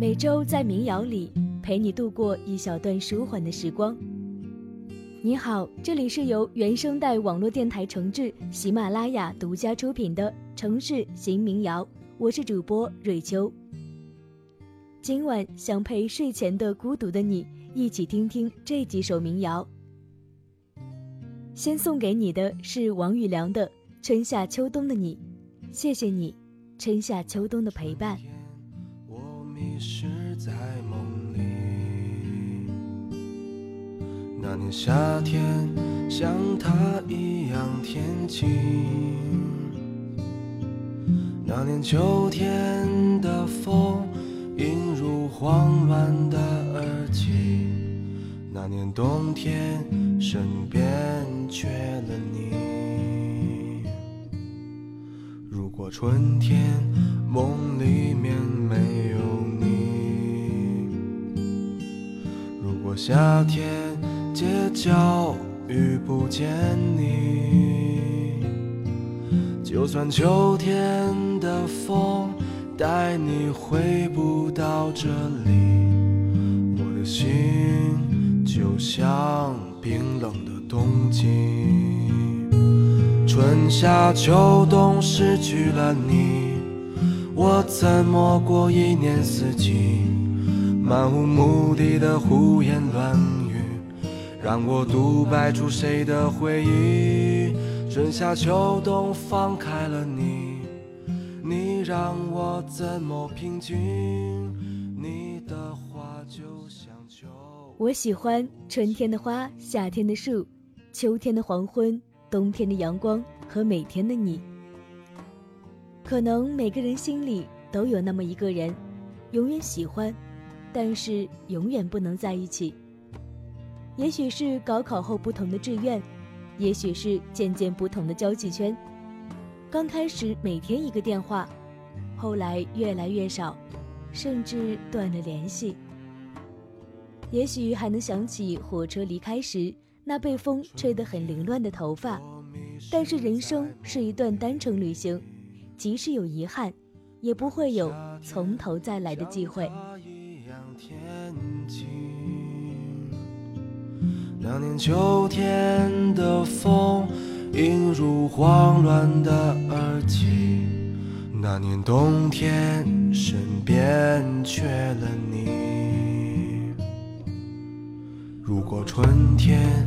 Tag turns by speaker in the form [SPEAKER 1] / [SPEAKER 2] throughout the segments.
[SPEAKER 1] 每周在民谣里陪你度过一小段舒缓的时光。你好，这里是由原声带网络电台承制、喜马拉雅独家出品的《城市新民谣》，我是主播瑞秋。今晚想陪睡前的孤独的你一起听听这几首民谣。先送给你的是王宇良的《春夏秋冬的你》，谢谢你，春夏秋冬的陪伴。
[SPEAKER 2] 迷失在梦里，那年夏天像他一样天晴，那年秋天的风映入慌乱的耳际，那年冬天身边缺了你。如果春天梦里面没有你，如果夏天街角遇不见你，就算秋天的风带你回不到这里，我的心就像冰冷的冬季。春夏秋冬失去了你，我怎么过一年四季？漫无目的的胡言乱语，让我独白出谁的回忆？春夏秋冬放开了你，你让我怎么平静？你的话就像秋。
[SPEAKER 1] 我喜欢春天的花，夏天的树，秋天的黄昏，冬天的阳光和每天的你。可能每个人心里都有那么一个人，永远喜欢，但是永远不能在一起。也许是高考后不同的志愿，也许是渐渐不同的交际圈。刚开始每天一个电话，后来越来越少，甚至断了联系。也许还能想起火车离开时那被风吹得很凌乱的头发，但是人生是一段单程旅行，即使有遗憾，也不会有从头再来的机会。
[SPEAKER 2] 那年秋天的风映入慌乱的耳际，那年冬天身边缺了你。如果春天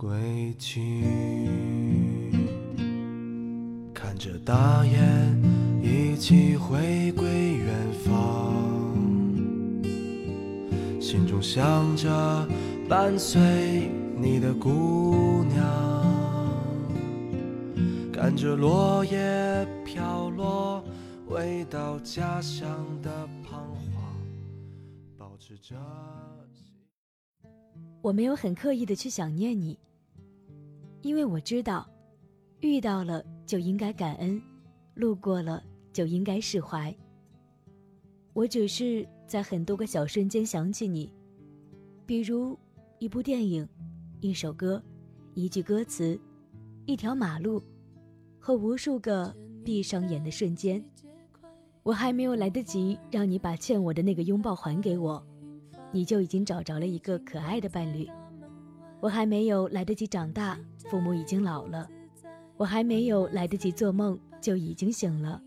[SPEAKER 2] 轨迹？看着大雁一起回归远方，心中想着伴随你的姑娘，看着落叶飘落，回到家乡的彷徨。保持着。
[SPEAKER 1] 我没有很刻意的去想念你，因为我知道，遇到了就应该感恩，路过了就应该释怀。我只是在很多个小瞬间想起你，比如一部电影、一首歌、一句歌词、一条马路，和无数个闭上眼的瞬间。我还没有来得及让你把欠我的那个拥抱还给我，你就已经找着了一个可爱的伴侣。我还没有来得及长大，父母已经老了。我还没有来得及做梦，就已经醒了。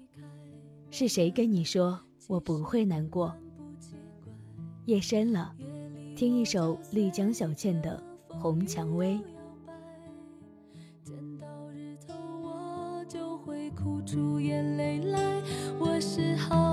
[SPEAKER 1] 是谁跟你说我不会难过？夜深了，听一首丽江小倩的《红蔷薇》。
[SPEAKER 3] 见到日头，我就会哭出眼泪来。我是好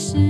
[SPEAKER 3] 是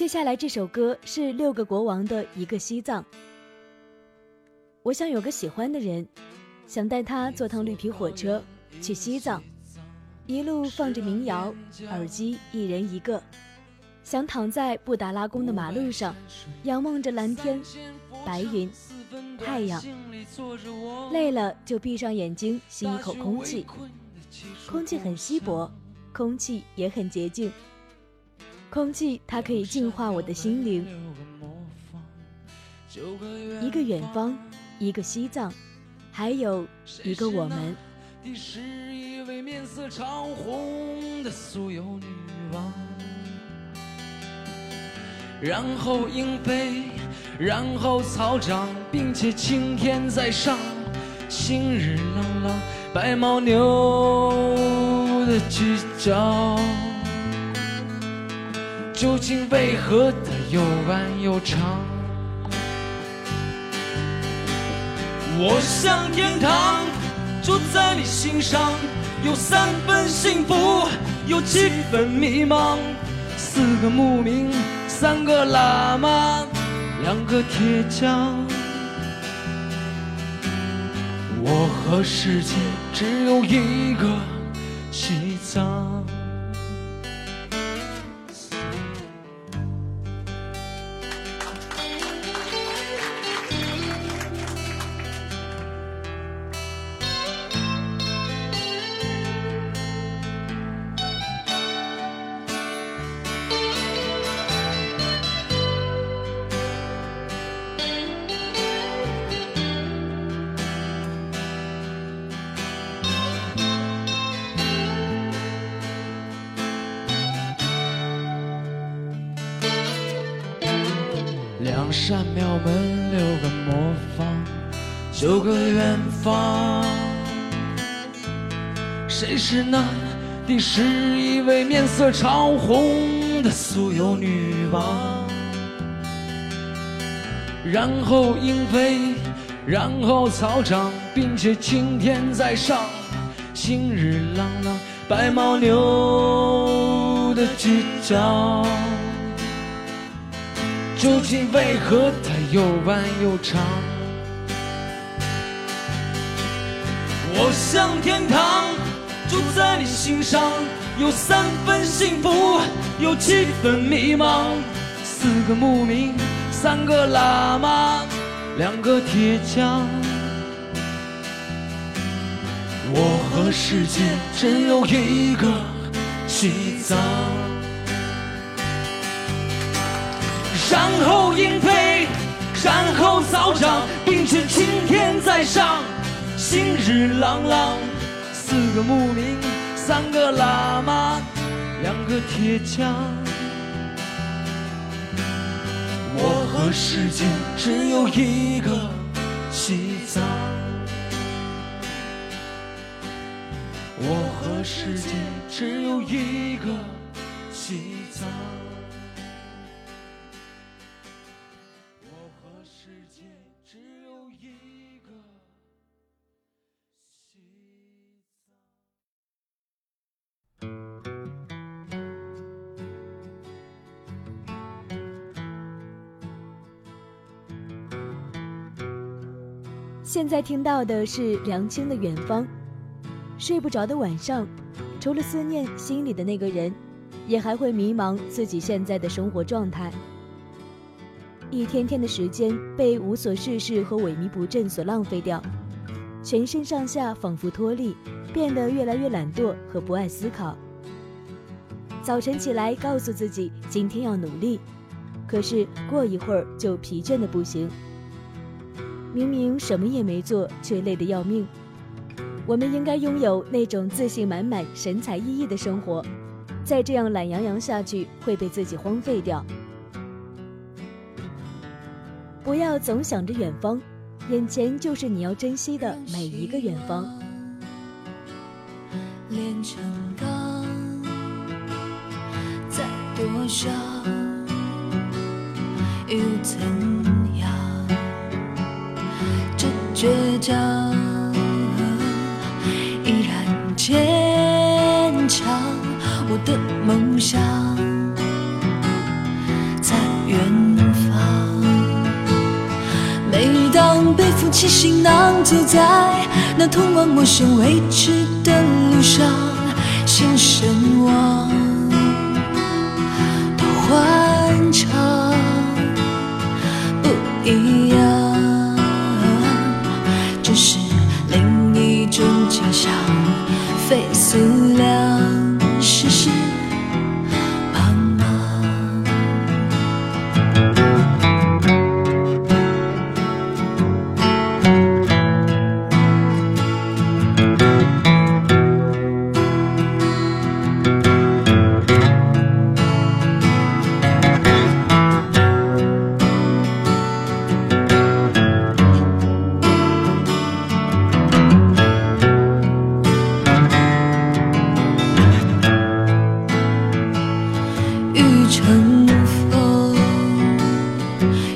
[SPEAKER 1] 接下来这首歌是六个国王的一个西藏。我想有个喜欢的人，想带他坐趟绿皮火车去西藏，一路放着民谣，耳机一人一个，想躺在布达拉宫的马路上，仰望着蓝天、白云、太阳，累了就闭上眼睛吸一口空气，空气很稀薄，空气也很洁净。空气，它可以净化我的心灵。一个远方，一个西藏，还有一个我们。
[SPEAKER 4] 的是一位面色潮红的酥油女王，然后鹰飞然后草长，并且青天在上。新日朗朗，白牦牛的犄角，究竟为何它又弯又长？我向天堂，住在你心上，有三分幸福，有七分迷茫。四个牧民，三个喇嘛，两个铁匠。我和世界只有一个两扇庙门，六个磨坊，九个远方。谁是那第十一位面色潮红的酥油女王？然后鹰飞，然后草长，并且青天在上。新日朗朗，白牦牛的犄角。究竟为何它又弯又长？我向天堂，住在你心上，有三分幸福，有七分迷茫。四个牧民，三个喇嘛，两个铁匠。我和世界只有一个西藏。然后鹰飞，然后草长，并且青天在上。心日朗朗，四个牧民，三个喇嘛，两个铁匠。我和世界只有一个西藏。我和世界只有一个西藏。
[SPEAKER 1] 现在听到的是梁青的《远方》。睡不着的晚上，除了思念心里的那个人，也还会迷茫自己现在的生活状态。一天天的时间被无所事事和萎靡不振所浪费掉，全身上下仿佛脱力，变得越来越懒惰和不爱思考。早晨起来告诉自己今天要努力，可是过一会儿就疲倦的不行。明明什么也没做，却累得要命。我们应该拥有那种自信满满、神采奕奕的生活，再这样懒洋洋下去会被自己荒废掉。不要总想着远方，眼前就是你要珍惜的每一个远方。
[SPEAKER 5] 炼成钢，再多少又怎样？这倔强依然坚强。我的梦想在远方。每当背负起行囊，走在那通往陌生未知的路上，心神往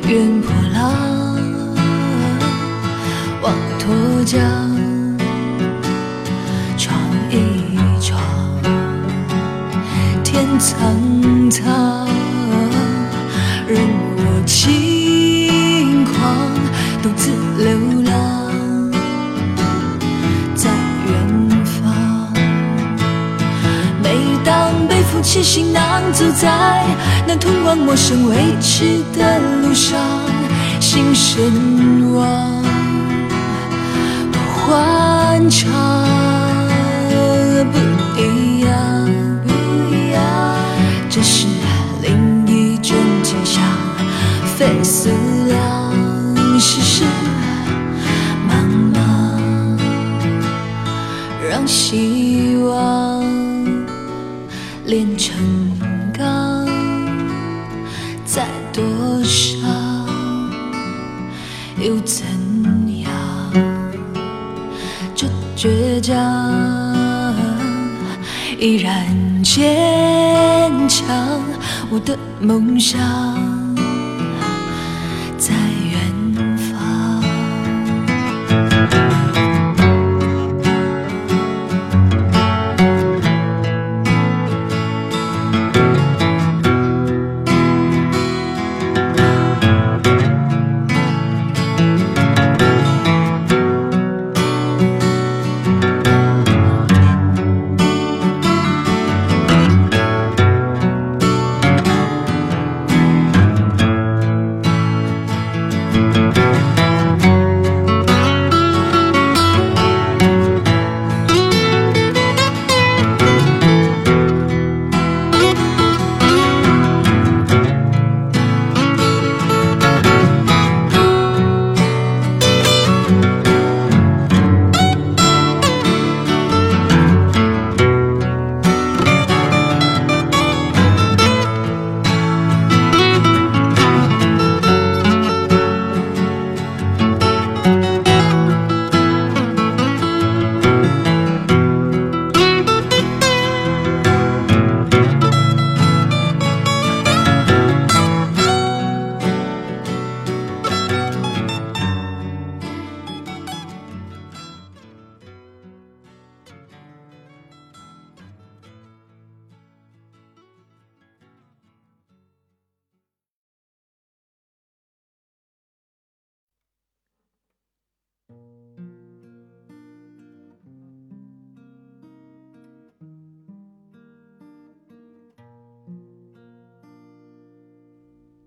[SPEAKER 5] 愿破浪，望脱缰。起行囊，走在那通往陌生未知的路上，心神往多欢畅，不一样，不一样。这是另一种景象，非思量，世事茫茫，让心炼成钢，再多伤又怎样？这倔强依然坚强，我的梦想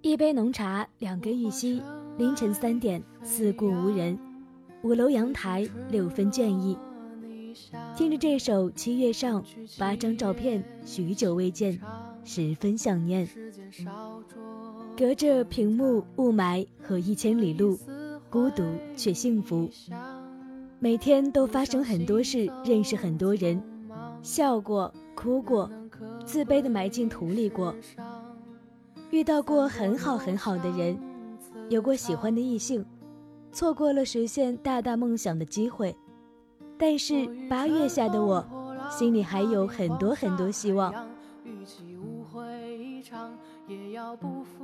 [SPEAKER 1] 一杯浓茶，两根玉溪。凌晨三点，四顾无人，五楼阳台，六分倦意。听着这首《七月上》，八张照片，许久未见，十分想念。隔着屏幕、雾霾和一千里路，孤独却幸福。每天都发生很多事，认识很多人，笑过，哭过，自卑的埋进土里过。遇到过很好很好的人，有过喜欢的异性，错过了实现大大梦想的机会。但是八月下的我，心里还有很多很多希望。
[SPEAKER 6] 与其无悔一场也要不负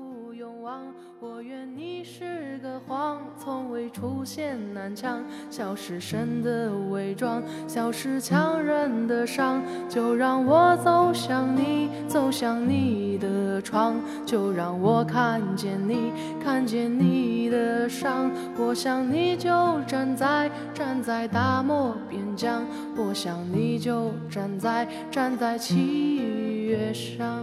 [SPEAKER 6] 我愿你是个谎，从未出现南墙，消失神的伪装，消失强忍的伤。就让我走向你，走向你的窗，就让我看见你，看见你的伤。我想你就站在站在大漠边疆，我想你就站在站在七月上。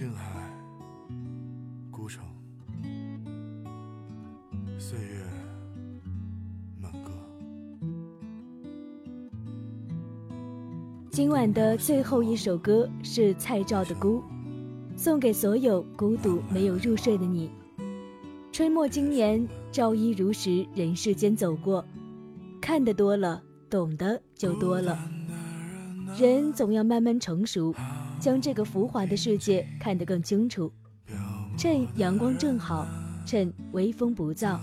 [SPEAKER 7] 静海，孤城，岁月。
[SPEAKER 1] 今晚的最后一首歌是蔡照的《孤》，送给所有孤独没有入睡的你。春末今年，照一如时人世间走过，看得多了，懂得就多了。人总要慢慢成熟，将这个浮华的世界看得更清楚。趁阳光正好，趁微风不燥，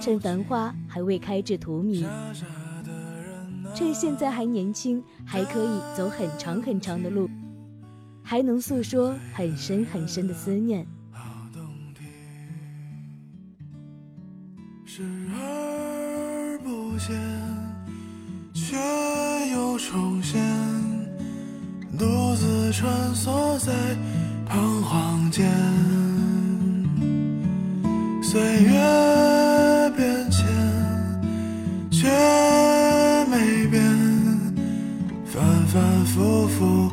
[SPEAKER 1] 趁繁花还未开至荼蘼。趁现在还年轻，还可以走很长很长的路，还能诉说很深很深的思念。
[SPEAKER 7] 视而不见，却又重现，独自穿梭在彷徨间，岁月变迁，却没变，反。反复复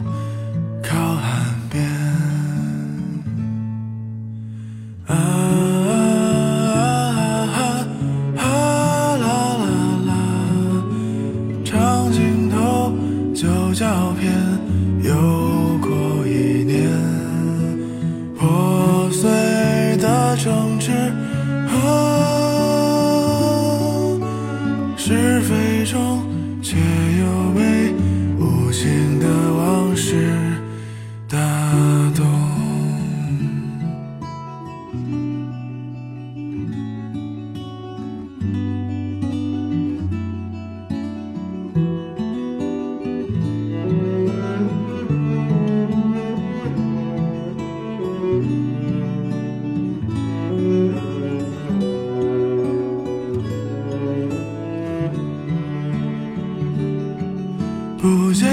[SPEAKER 7] 不见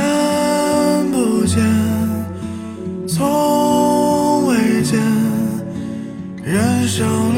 [SPEAKER 7] 不见，从未见，人生。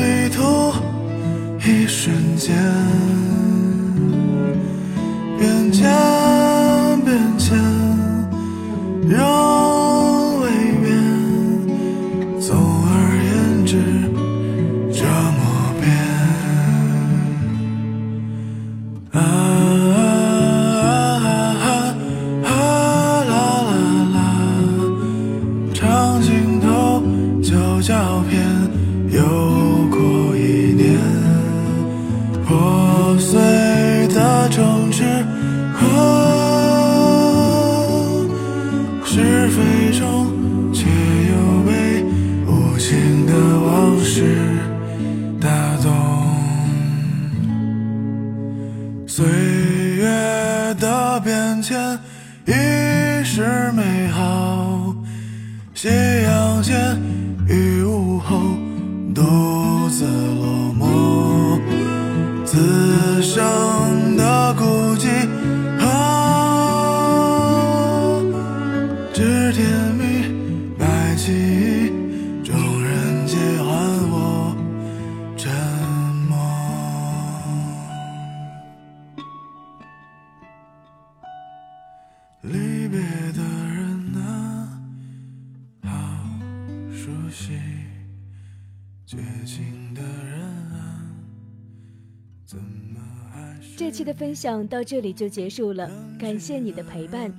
[SPEAKER 1] 这期的分享到这里就结束了，感谢你的陪伴，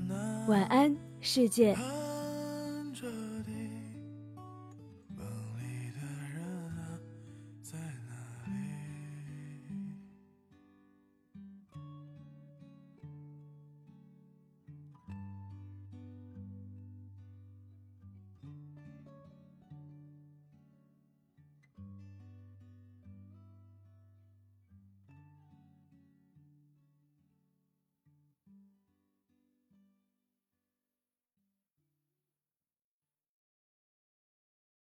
[SPEAKER 1] 晚安，世界。